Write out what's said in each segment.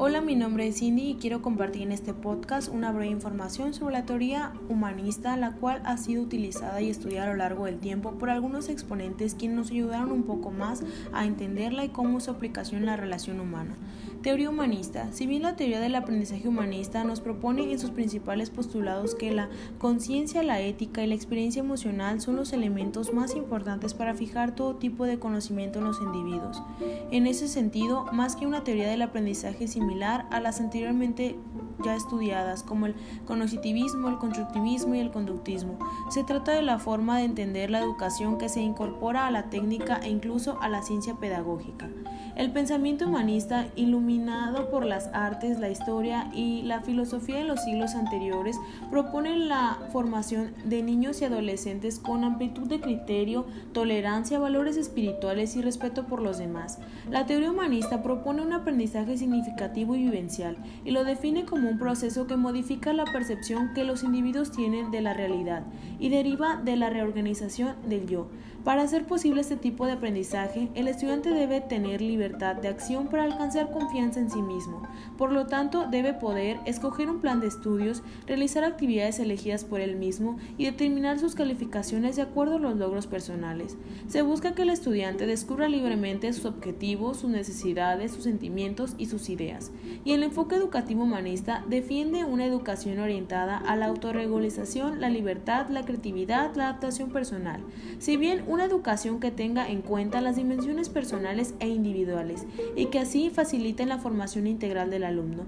Hola, mi nombre es Cindy y quiero compartir en este podcast una breve información sobre la teoría humanista, la cual ha sido utilizada y estudiada a lo largo del tiempo por algunos exponentes quienes nos ayudaron un poco más a entenderla y cómo su aplicación en la relación humana. Teoría humanista. Si bien la teoría del aprendizaje humanista nos propone en sus principales postulados que la conciencia, la ética y la experiencia emocional son los elementos más importantes para fijar todo tipo de conocimiento en los individuos. En ese sentido, más que una teoría del aprendizaje similar a las anteriormente ya estudiadas como el cognitivismo, el constructivismo y el conductismo, se trata de la forma de entender la educación que se incorpora a la técnica e incluso a la ciencia pedagógica. El pensamiento humanista, iluminado por las artes, la historia y la filosofía de los siglos anteriores, propone la formación de niños y adolescentes con amplitud de criterio, tolerancia, valores espirituales y respeto por los demás. La teoría humanista propone un aprendizaje significativo y vivencial y lo define como un proceso que modifica la percepción que los individuos tienen de la realidad y deriva de la reorganización del yo. Para hacer posible este tipo de aprendizaje, el estudiante debe tener libertad de acción para alcanzar confianza en sí mismo. Por lo tanto, debe poder escoger un plan de estudios, realizar actividades elegidas por él mismo y determinar sus calificaciones de acuerdo a los logros personales. Se busca que el estudiante descubra libremente sus objetivos, sus necesidades, sus sentimientos y sus ideas. Y el enfoque educativo humanista defiende una educación orientada a la autorregulización, la libertad, la creatividad, la adaptación personal. Si bien una educación que tenga en cuenta las dimensiones personales e individuales y que así facilite la formación integral del alumno.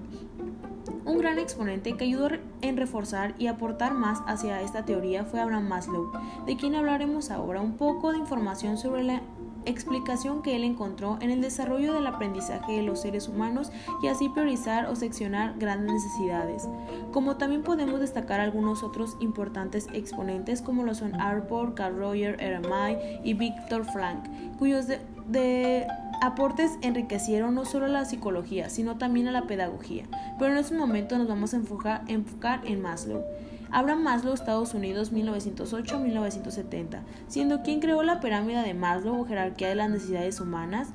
Un gran exponente que ayudó en reforzar y aportar más hacia esta teoría fue Abraham Maslow, de quien hablaremos ahora un poco de información sobre la explicación que él encontró en el desarrollo del aprendizaje de los seres humanos y así priorizar o seccionar grandes necesidades. Como también podemos destacar algunos otros importantes exponentes como lo son Arbor, Carl Roger, RMI y Viktor Frank, cuyos de, aportes enriquecieron no solo a la psicología, sino también a la pedagogía. Pero en este momento nos vamos a enfocar, enfocar en Maslow. Abraham Maslow, Estados Unidos, 1908-1970, siendo quien creó la pirámide de Maslow o jerarquía de las necesidades humanas,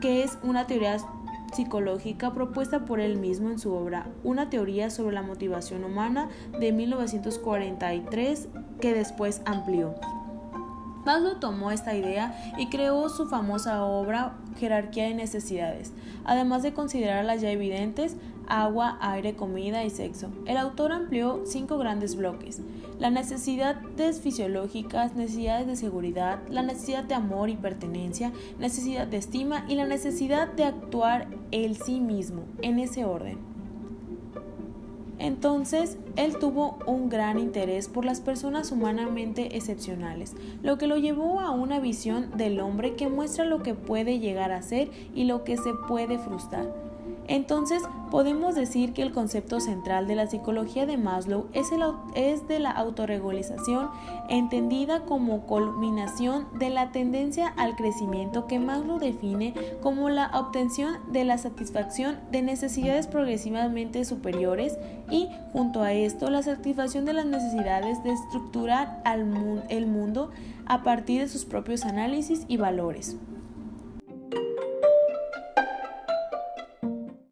que es una teoría psicológica propuesta por él mismo en su obra Una teoría sobre la motivación humana de 1943 que después amplió. Maslow tomó esta idea y creó su famosa obra Jerarquía de Necesidades, además de considerarlas ya evidentes, agua, aire, comida y sexo. El autor amplió cinco grandes bloques. La necesidad fisiológicas, necesidades de seguridad, la necesidad de amor y pertenencia, necesidad de estima y la necesidad de actuar el sí mismo, en ese orden. Entonces, él tuvo un gran interés por las personas humanamente excepcionales, lo que lo llevó a una visión del hombre que muestra lo que puede llegar a ser y lo que se puede frustrar. Entonces, podemos decir que el concepto central de la psicología de Maslow es, es, de la autorregulización, entendida como culminación de la tendencia al crecimiento que Maslow define como la obtención de la satisfacción de necesidades progresivamente superiores y, junto a esto, la satisfacción de las necesidades de estructurar el mundo a partir de sus propios análisis y valores.